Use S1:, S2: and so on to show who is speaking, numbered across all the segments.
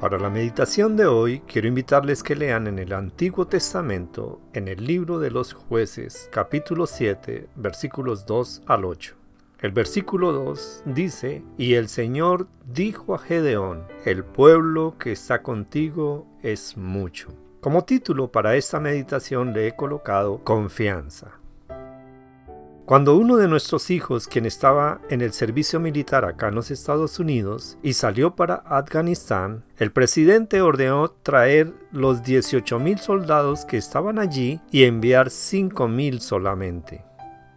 S1: Para la meditación de hoy quiero invitarles que lean en el Antiguo Testamento, en el libro de los jueces, capítulo 7, versículos 2 al 8. El versículo 2 dice, Y el Señor dijo a Gedeón, El pueblo que está contigo es mucho. Como título para esta meditación le he colocado Confianza. Cuando uno de nuestros hijos, quien estaba en el servicio militar acá en los Estados Unidos y salió para Afganistán, el presidente ordenó traer los 18 mil soldados que estaban allí y enviar 5 mil solamente.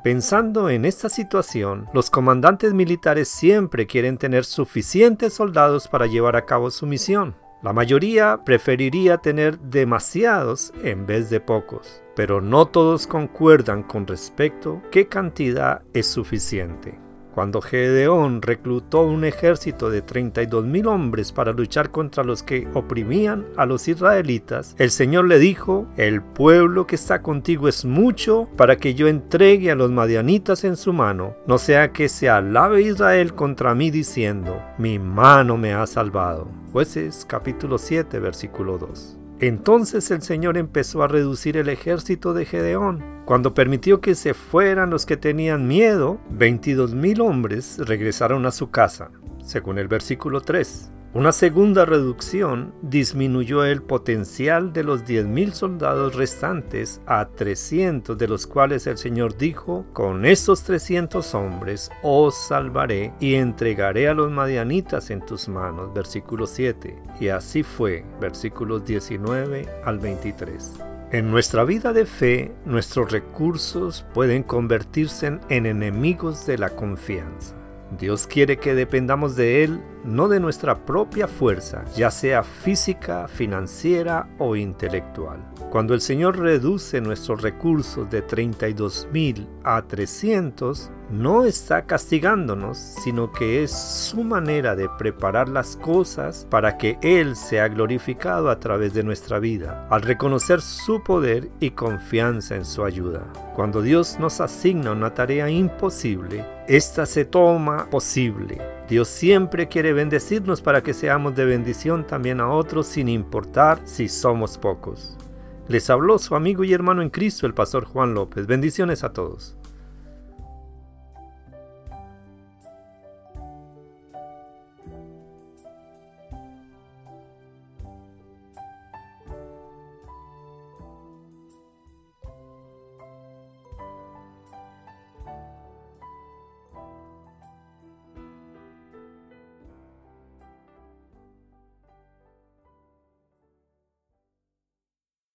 S1: Pensando en esta situación, los comandantes militares siempre quieren tener suficientes soldados para llevar a cabo su misión. La mayoría preferiría tener demasiados en vez de pocos, pero no todos concuerdan con respecto qué cantidad es suficiente. Cuando Gedeón reclutó un ejército de 32 mil hombres para luchar contra los que oprimían a los israelitas, el Señor le dijo, el pueblo que está contigo es mucho para que yo entregue a los madianitas en su mano, no sea que se alabe Israel contra mí diciendo, mi mano me ha salvado. Jueces capítulo 7 versículo 2. Entonces el Señor empezó a reducir el ejército de Gedeón. Cuando permitió que se fueran los que tenían miedo, 22 mil hombres regresaron a su casa, según el versículo 3. Una segunda reducción disminuyó el potencial de los 10.000 soldados restantes a 300, de los cuales el Señor dijo, con estos 300 hombres os salvaré y entregaré a los madianitas en tus manos. Versículo 7. Y así fue, versículos 19 al 23. En nuestra vida de fe, nuestros recursos pueden convertirse en enemigos de la confianza. Dios quiere que dependamos de Él, no de nuestra propia fuerza, ya sea física, financiera o intelectual. Cuando el Señor reduce nuestros recursos de 32 mil a 300, no está castigándonos, sino que es su manera de preparar las cosas para que Él sea glorificado a través de nuestra vida, al reconocer su poder y confianza en su ayuda. Cuando Dios nos asigna una tarea imposible, esta se toma posible. Dios siempre bendecirnos para que seamos de bendición también a otros sin importar si somos pocos. Les habló su amigo y hermano en Cristo, el pastor Juan López. Bendiciones a todos.